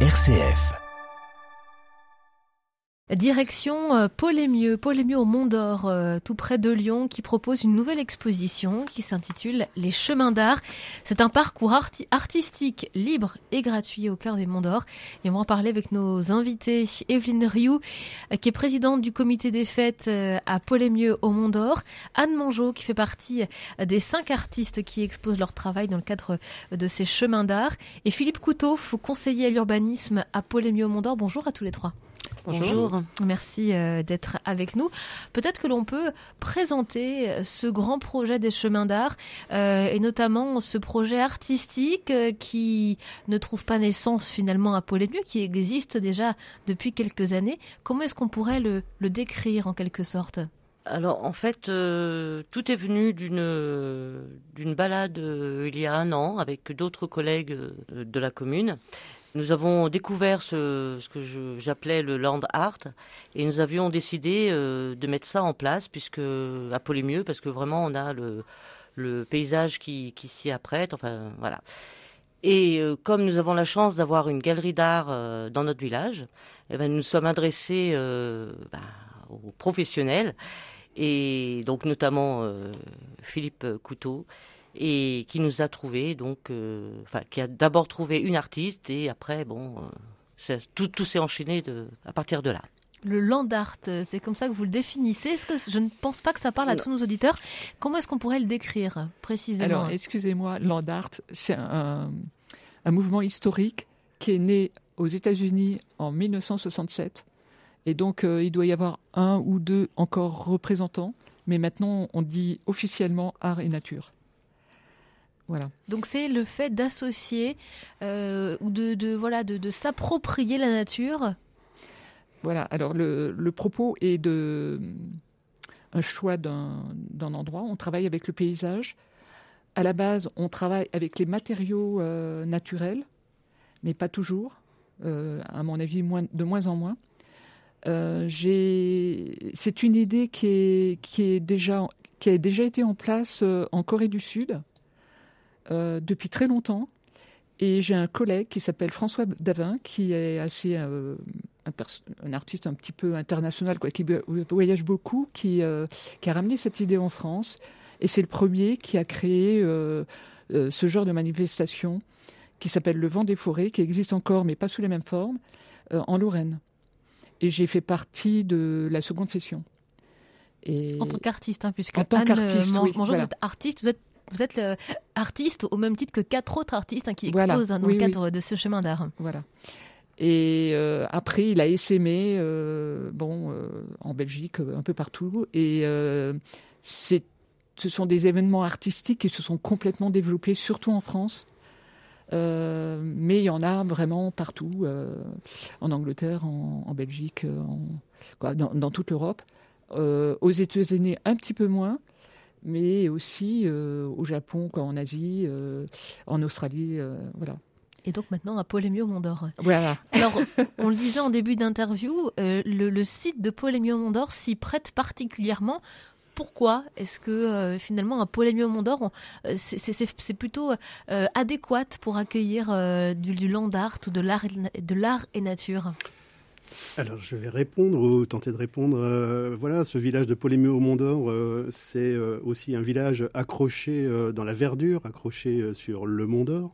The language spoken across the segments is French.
RCF. Direction euh, Paul-Émieux, Paul-Émieux au Mont d'Or, euh, tout près de Lyon, qui propose une nouvelle exposition qui s'intitule Les Chemins d'Art. C'est un parcours artistique libre et gratuit au cœur des Monts d'Or. Et on va en parler avec nos invités. Evelyne Rioux, euh, qui est présidente du comité des fêtes à Paul-Émieux au Mont d'Or. Anne Mongeau, qui fait partie des cinq artistes qui exposent leur travail dans le cadre de ces Chemins d'Art. Et Philippe Couteau, conseiller à l'urbanisme à Paul-Émieux au Mont d'Or. Bonjour à tous les trois. Bonjour. Merci euh, d'être avec nous. Peut-être que l'on peut présenter euh, ce grand projet des chemins d'art euh, et notamment ce projet artistique qui ne trouve pas naissance finalement à Paul-et-Mieux, qui existe déjà depuis quelques années. Comment est-ce qu'on pourrait le, décrire en quelque sorte? Alors en fait, tout est venu d'une d'une balade il y a un an avec d'autres collègues de la commune nous avons découvert ce, que j'appelais le land art et nous avions décidé euh, de mettre ça en place puisque à Polémieux parce que vraiment on a le, paysage qui, s'y apprête. Enfin voilà. Et euh, comme nous avons la chance d'avoir une galerie d'art euh, dans notre village, eh ben, nous sommes adressés bah, aux professionnels et donc notamment Philippe Couteau et qui nous a trouvé donc, euh, enfin, qui a d'abord trouvé une artiste et après, bon, euh, tout, tout s'est enchaîné de, à partir de là. Le land art, c'est comme ça que vous le définissez. Est-ce que je ne pense pas que ça parle à tous nos auditeurs Comment est-ce qu'on pourrait le décrire précisément Alors, excusez-moi, land art, c'est un, un, mouvement historique qui est né aux États-Unis en 1967. Et donc, euh, il doit y avoir un ou deux encore représentants. Mais maintenant, on dit officiellement art et nature. Voilà. Donc c'est le fait d'associer euh, ou de, voilà de, s'approprier la nature. Voilà. Alors le, propos est de un choix d'un endroit. On travaille avec le paysage. À la base, on travaille avec les matériaux euh, naturels, mais pas toujours. Euh, à mon avis, de moins en moins. c'est une idée qui, est, qui, est déjà, qui a déjà été en place en Corée du Sud euh, depuis très longtemps. Et j'ai un collègue qui s'appelle François Davin, qui est assez euh, un, artiste un petit peu international, quoi, qui voyage beaucoup, qui, euh, qui a ramené cette idée en France. Et c'est le premier qui a créé ce genre de manifestation qui s'appelle le vent des forêts, qui existe encore, mais pas sous les mêmes formes, en Lorraine. Et j'ai fait partie de la seconde session. Et... En tant qu'artiste, hein, puisque en tant qu'artiste, oui, vous êtes artiste, vous êtes vous êtes artiste au même titre que quatre autres artistes hein, qui exposent hein, dans le cadre de ce chemin d'art. Voilà. Et euh, après, il a essaimé, euh, bon, euh, en Belgique, un peu partout. Et c'est, ce sont des événements artistiques qui se sont complètement développés, surtout en France. mais il y en a vraiment partout, en Angleterre, en, Belgique, dans, dans, toute l'Europe. aux États-Unis, un petit peu moins mais aussi euh, au Japon, quoi, en Asie, euh, en Australie, euh, voilà. Et donc maintenant à Polémio Mondor. Voilà. Alors, on le disait en début d'interview, le, site de Polémio Mondor s'y prête particulièrement. Pourquoi est-ce que finalement un Polémio Mondor, c'est plutôt adéquat pour accueillir du, du land art ou de l'art et nature? Alors, je vais répondre ou tenter de répondre. Euh, voilà, ce village de Polémeux au Mont d'Or, euh, c'est euh, aussi un village accroché dans la verdure, accroché sur le Mont d'Or.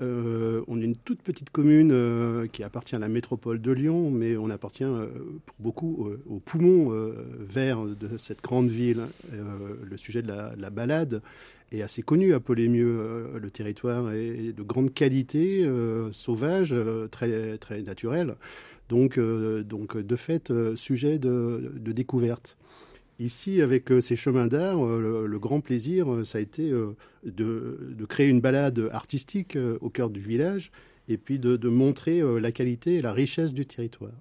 on est une toute petite commune qui appartient à la métropole de Lyon, mais on appartient pour beaucoup au poumon vert de cette grande ville. le sujet de la, la, balade est assez connu à Polémieux. le territoire est de grande qualité, sauvage, très, très naturel. Donc, euh, donc de fait, euh, sujet de, découverte. Ici, avec euh, ces chemins d'art, le, grand plaisir, ça a été de, créer une balade artistique au cœur du village et puis de, montrer la qualité et la richesse du territoire.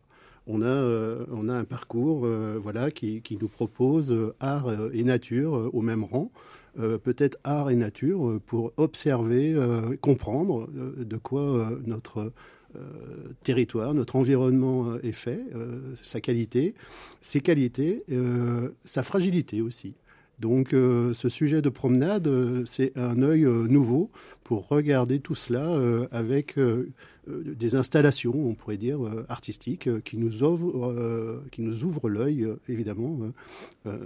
On a, on a un parcours voilà, qui, qui, nous propose art et nature au même rang. peut-être art et nature pour observer, comprendre de quoi notre euh, territoire, notre environnement euh, est fait, euh, sa qualité, ses qualités, sa fragilité aussi. Donc ce sujet de promenade, c'est un œil nouveau pour regarder tout cela avec des installations, on pourrait dire, artistiques, qui nous ouvrent, qui nous ouvrent l'œil, évidemment,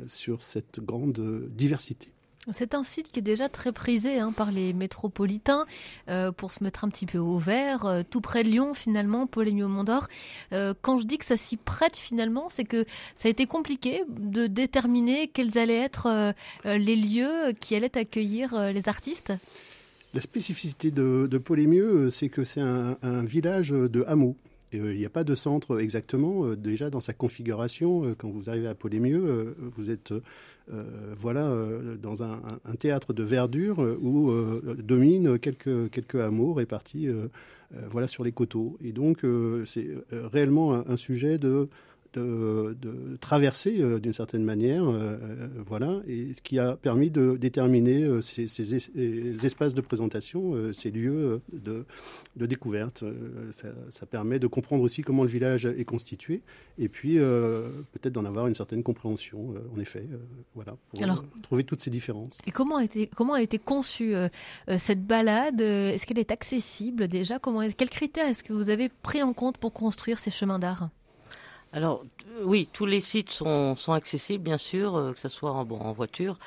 sur cette grande diversité. C'est un site qui est déjà très prisé hein, par les métropolitains euh, pour se mettre un petit peu au vert, euh, tout près de Lyon finalement, Polémio Mont d'Or. Euh, quand je dis que ça s'y prête finalement, c'est que ça a été compliqué de déterminer quels allaient être les lieux qui allaient accueillir les artistes. La spécificité de, de Polémieux, c'est que c'est un, un, village de hameaux. Il n'y a pas de centre exactement. déjà dans sa configuration, quand vous arrivez à Polémieux, vous êtes euh, voilà, euh, dans un, théâtre de verdure euh, où dominent quelques, quelques hameaux répartis voilà, sur les coteaux. Et donc, c'est réellement un sujet de de, traverser euh, d'une certaine manière, euh, euh, voilà, et ce qui a permis de déterminer ces, espaces de présentation, ces lieux de, découverte. Ça, permet de comprendre aussi comment le village est constitué, et puis peut-être d'en avoir une certaine compréhension, en effet, voilà, pour trouver toutes ces différences. Et comment a été, comment a été conçue cette balade Est-ce qu'elle est accessible déjà comment, Quels critères est-ce que vous avez pris en compte pour construire ces chemins d'art? Alors oui, tous les sites sont, sont accessibles, bien sûr, euh, que ce soit en, bon, en voiture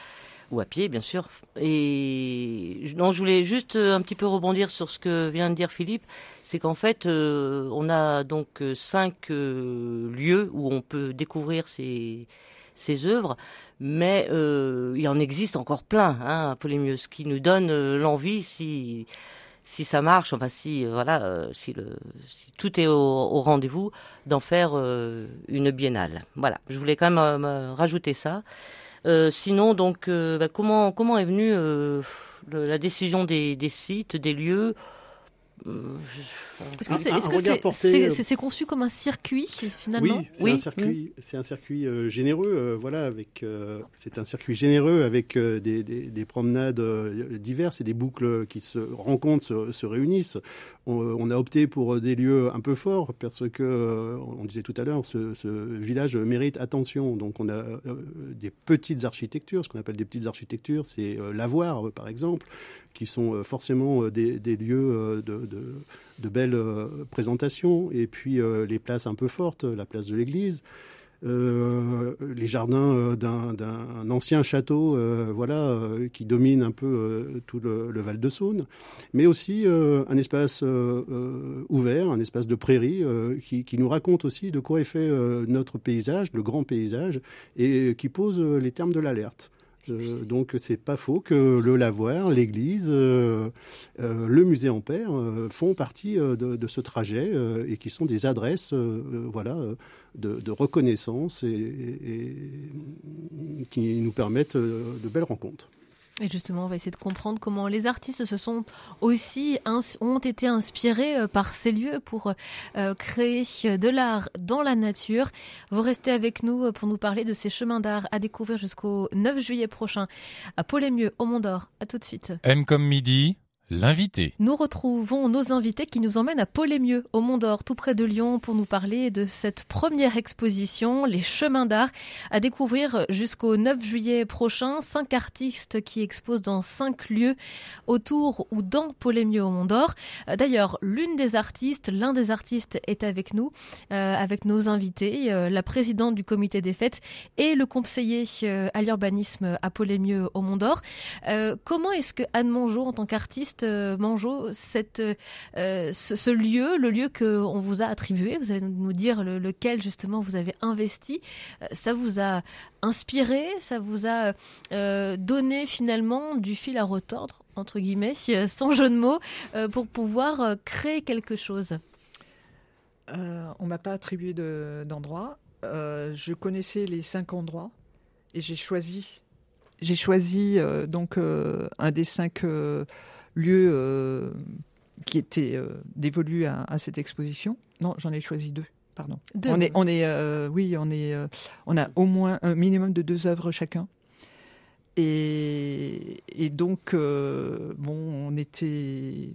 ou à pied, bien sûr. Et non, je voulais juste euh, un petit peu rebondir sur ce que vient de dire Philippe, c'est qu'en fait, euh, on a donc cinq lieux où on peut découvrir ces, ces œuvres, mais il en existe encore plein, hein, Polémieux, ce qui nous donne l'envie, si si ça marche, enfin si euh, voilà, euh, si, le, si tout est au, rendez-vous, d'en faire euh, une biennale. Voilà, je voulais quand même rajouter ça. sinon, donc, bah, comment comment est venue la décision des sites, des lieux est-ce que c'est conçu comme un circuit finalement Oui, c'est un circuit, c'est un circuit euh, généreux. Euh, voilà, avec euh, c'est un circuit généreux avec des, des, promenades diverses et des boucles qui se rencontrent, se, se réunissent. On, a opté pour des lieux un peu forts parce que on disait tout à l'heure, ce, ce, village mérite attention. Donc on a des petites architectures, ce qu'on appelle des petites architectures, c'est l'avoir par exemple qui sont euh, forcément euh, des, lieux euh, de, belles présentations, et puis les places un peu fortes, la place de l'église. les jardins d'un ancien château, voilà, qui domine un peu tout le, Val de Saône, mais aussi un espace ouvert, un espace de prairie qui, nous raconte aussi de quoi est fait notre paysage, le grand paysage, et qui pose les termes de l'alerte. Euh, donc c'est pas faux que le lavoir, l'église, euh, euh, le musée Ampère font partie de, ce trajet et qui sont des adresses, voilà, de, reconnaissance et, qui nous permettent de belles rencontres. Et justement, on va essayer de comprendre comment les artistes se sont aussi ont été inspirés euh, par ces lieux pour euh, créer de l'art dans la nature. Vous restez avec nous euh, pour nous parler de ces chemins d'art à découvrir jusqu'au 9 juillet prochain à Paul-et-Mieux au Mont d'Or. À tout de suite. M comme midi. L'invité. Nous retrouvons nos invités qui nous emmènent à Paul-et-Mieux, au Mont d'Or, tout près de Lyon, pour nous parler de cette première exposition, Les Chemins d'Art, à découvrir jusqu'au 9 juillet prochain. Cinq artistes qui exposent dans cinq lieux autour ou dans Paul-et-Mieux au Mont d'Or. Euh, d'ailleurs, l'une des artistes, l'un des artistes est avec nous, euh, avec nos invités, euh, la présidente du comité des fêtes et le conseiller à l'urbanisme à Paul-et-Mieux au Mont d'Or. comment est-ce que Anne Mongeau, en tant qu'artiste, euh, Mangeot, cette, euh, ce, lieu, le lieu qu'on vous a attribué, vous allez nous dire lequel justement vous avez investi, euh, ça vous a inspiré, ça vous a donné finalement du fil à retordre, entre guillemets, sans jeu de mots, pour pouvoir créer quelque chose? On m'a pas attribué d'endroit. je connaissais les cinq endroits et j'ai choisi j'ai choisi donc un des cinq euh, qui était euh, dévolu à, cette exposition. Non, j'en ai choisi deux. Pardon. On est, on est, euh, oui, on est, on a au moins un minimum de deux œuvres chacun. Et, donc, bon, on était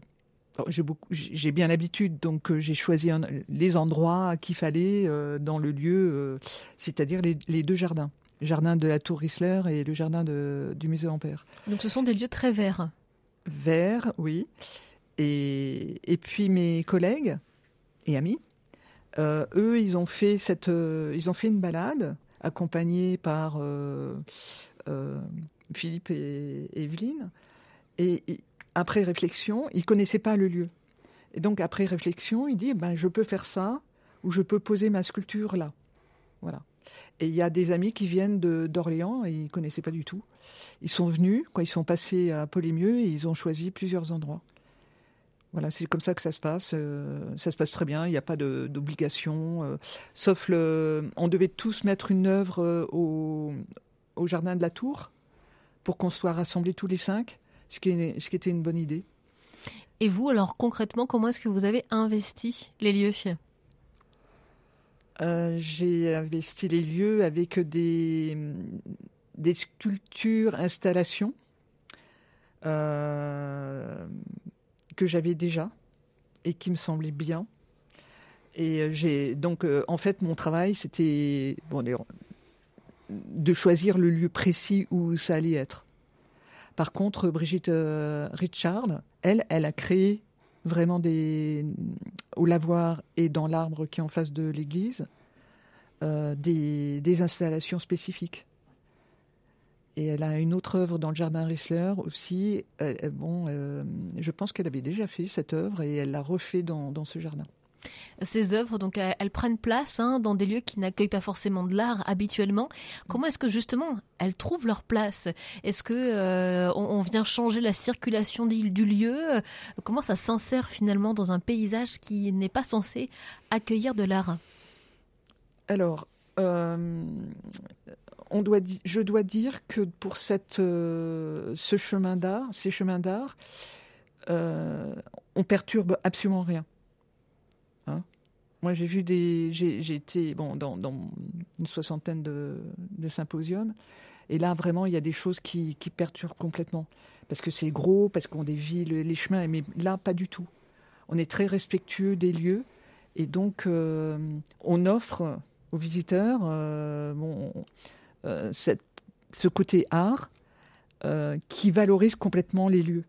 j'ai bien l'habitude, donc j'ai choisi les endroits qu'il fallait dans le lieu, c'est-à-dire les, deux jardins. Jardin de la Tour Rissler et le jardin du musée Ampère. Donc ce sont des lieux très verts. Verts, oui. Et, et puis mes collègues et amis, euh, eux, ils ont fait cette, euh, ils ont fait une balade accompagnée par euh, Philippe et, Evelyne. Et, après réflexion, ils connaissaient pas le lieu. Et donc après réflexion, il dit ben je peux faire ça ou je peux poser ma sculpture là. Voilà. Et il y a des amis qui viennent d'Orléans et ils connaissaient pas du tout. Ils sont venus, quand ils sont passés à Polémieux et ils ont choisi plusieurs endroits. Voilà, c'est comme ça que ça se passe. Euh, ça se passe très bien. Il n'y a pas d'obligation, euh, sauf le. On devait tous mettre une œuvre euh, au, au jardin de la Tour pour qu'on soit rassemblés tous les cinq, ce qui, ce qui était une bonne idée. Et vous, alors concrètement, comment est-ce que vous avez investi les lieux? J'ai investi les lieux avec des, sculptures, installations. Euh, que j'avais déjà et qui me semblait bien. Et euh, j'ai donc euh, en fait mon travail c'était bon de choisir le lieu précis où ça allait être. Par contre, Brigitte euh, Richard, elle, elle a créé vraiment des au lavoir et dans l'arbre qui est en face de l'église des, des installations spécifiques. Et elle a une autre œuvre dans le jardin Rissler aussi. bon, euh, je pense qu'elle avait déjà fait cette œuvre et elle l'a refait dans, ce jardin. Ces œuvres, donc, elles, prennent place hein, dans des lieux qui n'accueillent pas forcément de l'art habituellement. Comment est-ce que justement elles trouvent leur place? Est-ce que euh, on, vient changer la circulation du, lieu? Comment ça s'insère finalement dans un paysage qui n'est pas censé accueillir de l'art? Alors, euh, je dois dire que pour euh, ce chemin d'art, ces chemins d'art, on perturbe absolument rien. Hein. Moi, j'ai vu des, j'ai été bon dans, une soixantaine de, symposiums, et là vraiment, il y a des choses qui, perturbent complètement parce que c'est gros, parce qu'on dévie les chemins, mais là, pas du tout. On est très respectueux des lieux, et donc euh, on offre aux visiteurs, bon, euh, ce côté art euh, qui valorise complètement les lieux.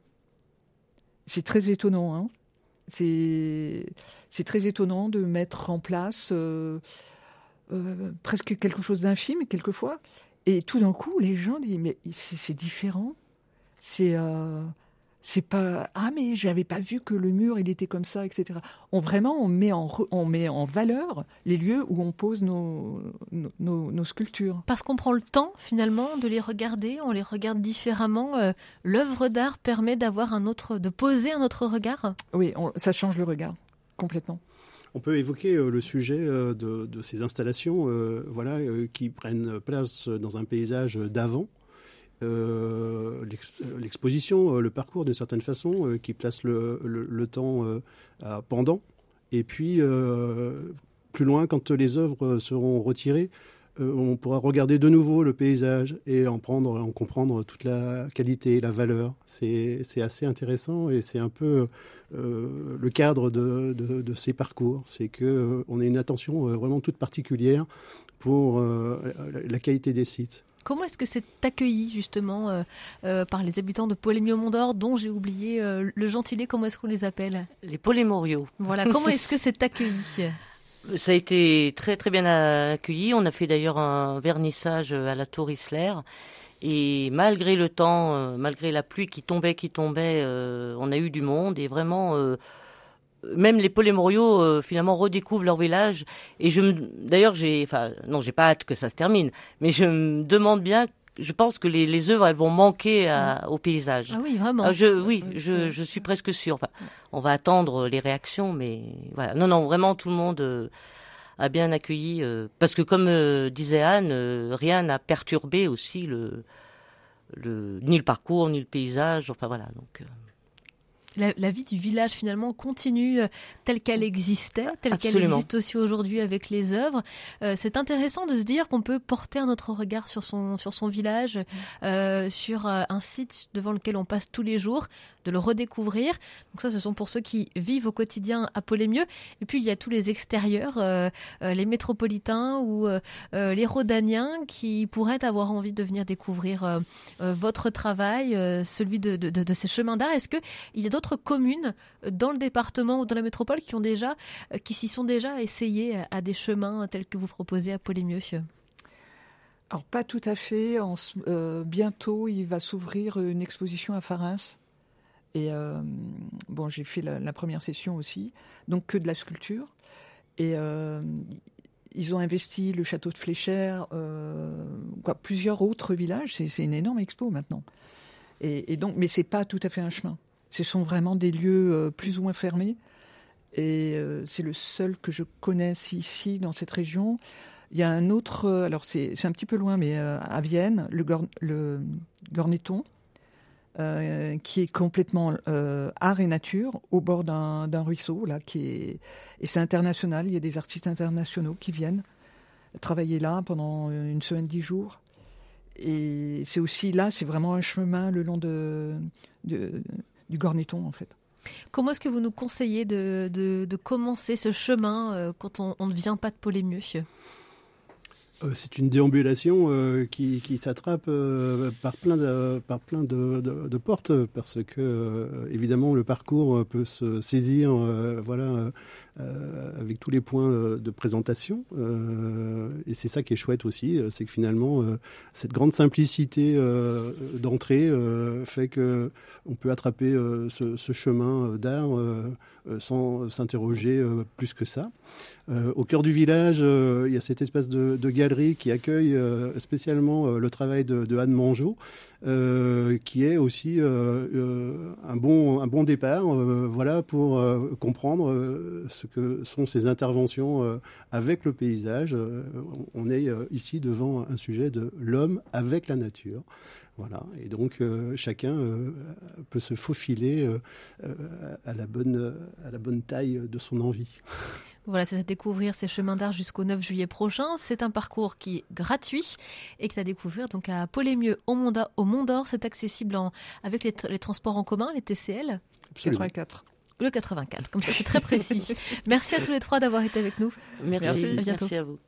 C'est très étonnant. Hein c'est très étonnant de mettre en place euh, presque quelque chose d'infime quelquefois. Et tout d'un coup, les gens disent mais c'est différent. C'est c'est pas ah mais j'avais pas vu que le mur il était comme ça etc on vraiment on met en on met en valeur les lieux où on pose nos nos, nos, sculptures. Parce qu'on prend le temps finalement de les regarder. On les regarde différemment. Euh, l'œuvre d'art permet d'avoir un autre de poser un autre regard. Oui ça change le regard complètement. On peut évoquer euh, le sujet euh, de, de, ces installations voilà, qui prennent place dans un paysage d'avant euh, l'exposition, euh, le parcours d'une certaine façon, euh, qui place le, temps pendant. Et puis, plus loin, quand les œuvres seront retirées, on pourra regarder de nouveau le paysage et en prendre, en comprendre toute la qualité, la valeur. C'est assez intéressant et c'est un peu le cadre de, de, ces parcours. C'est que on a une attention vraiment toute particulière pour la qualité des sites. Comment est-ce que c'est accueilli justement euh, euh, par les habitants de Polémio-Mondor, dont j'ai oublié euh, le gentilé, comment est-ce qu'on les appelle? Les Polémoriaux. Voilà, comment est-ce que c'est accueilli? Ça a été très très bien accueilli. On a fait d'ailleurs un vernissage à la Tour Isler. Et malgré le temps, malgré la pluie qui tombait, qui tombait, on a eu du monde et vraiment même les polémoriaux euh, finalement redécouvrent leur village et je d'ailleurs j'ai enfin non j'ai pas hâte que ça se termine mais je me demande bien je pense que les, les œuvres elles vont manquer à, au paysage. Ah oui vraiment. Ah, je oui je, je suis presque sûre. Enfin, on va attendre les réactions mais voilà non non vraiment tout le monde euh, a bien accueilli euh, parce que comme disait Anne rien n'a perturbé aussi le le ni le parcours ni le paysage enfin voilà donc la, vie du village finalement continue euh, telle qu'elle existait, telle qu'elle existe aussi aujourd'hui avec les œuvres. Euh, c'est intéressant de se dire qu'on peut porter un autre regard sur son, sur son village, euh, sur un site devant lequel on passe tous les jours, de le redécouvrir. Donc ça, ce sont pour ceux qui vivent au quotidien à Polémieux. Et puis, il y a tous les extérieurs, les métropolitains ou les rhodaniens qui pourraient avoir envie de venir découvrir votre travail, celui de, de, de ces chemins d'art. Est-ce qu'il y a d'autres communes dans le département ou dans la métropole qui ont déjà, euh, qui s'y sont déjà essayées à des chemins tels que vous proposez à Polémieux alors pas tout à fait. Euh, bientôt, il va s'ouvrir une exposition à Farins. Et euh, bon, j'ai fait la, première session aussi, donc que de la sculpture. Et ils ont investi le château de Fléchère, quoi, plusieurs autres villages. C'est une énorme expo maintenant. Et, et donc, mais c'est pas tout à fait un chemin. Ce sont vraiment des lieux euh, plus ou moins fermés. Et euh, c'est le seul que je connaisse ici, dans cette région. Il y a un autre, euh, alors c'est un petit peu loin, mais à Vienne, le, Gorneton, qui est complètement art et nature, au bord d'un ruisseau, là, et c'est international. Il y a des artistes internationaux qui viennent travailler là pendant une semaine, dix jours. Et c'est aussi là, c'est vraiment un chemin le long de du Gorneton en fait. Comment est-ce que vous nous conseillez de, de, commencer ce chemin euh, quand on, on, ne vient pas de Polémieux? Euh, c'est une déambulation euh, qui, qui s'attrape par plein, de, par plein de, de, portes parce que évidemment le parcours peut se saisir voilà euh, avec tous les points euh, de présentation. Euh, et c'est ça qui est chouette aussi, c'est que finalement, cette grande simplicité d'entrée fait que on peut attraper ce, ce, chemin d'art sans s'interroger plus que ça. au cœur du village, il y a cette espèce de, de galerie qui accueille spécialement le travail de, de Anne Mangeot, qui est aussi un bon un bon départ, voilà pour comprendre ce que sont ces interventions euh, avec le paysage. Euh, on est euh, ici devant un sujet de l'homme avec la nature. Voilà. Et donc chacun peut se faufiler à, la bonne, à la bonne taille de son envie. Voilà, c'est à découvrir ces chemins d'art jusqu'au 9 juillet prochain. C'est un parcours qui est gratuit et qui est à découvrir donc à Polémieux au Mont d'Or. C'est accessible en, avec les, les, transports en commun, les TCL. Absolument. 84. Le 84, comme ça c'est très précis. Merci à tous les trois d'avoir été avec nous. Merci, à bientôt. Merci à vous.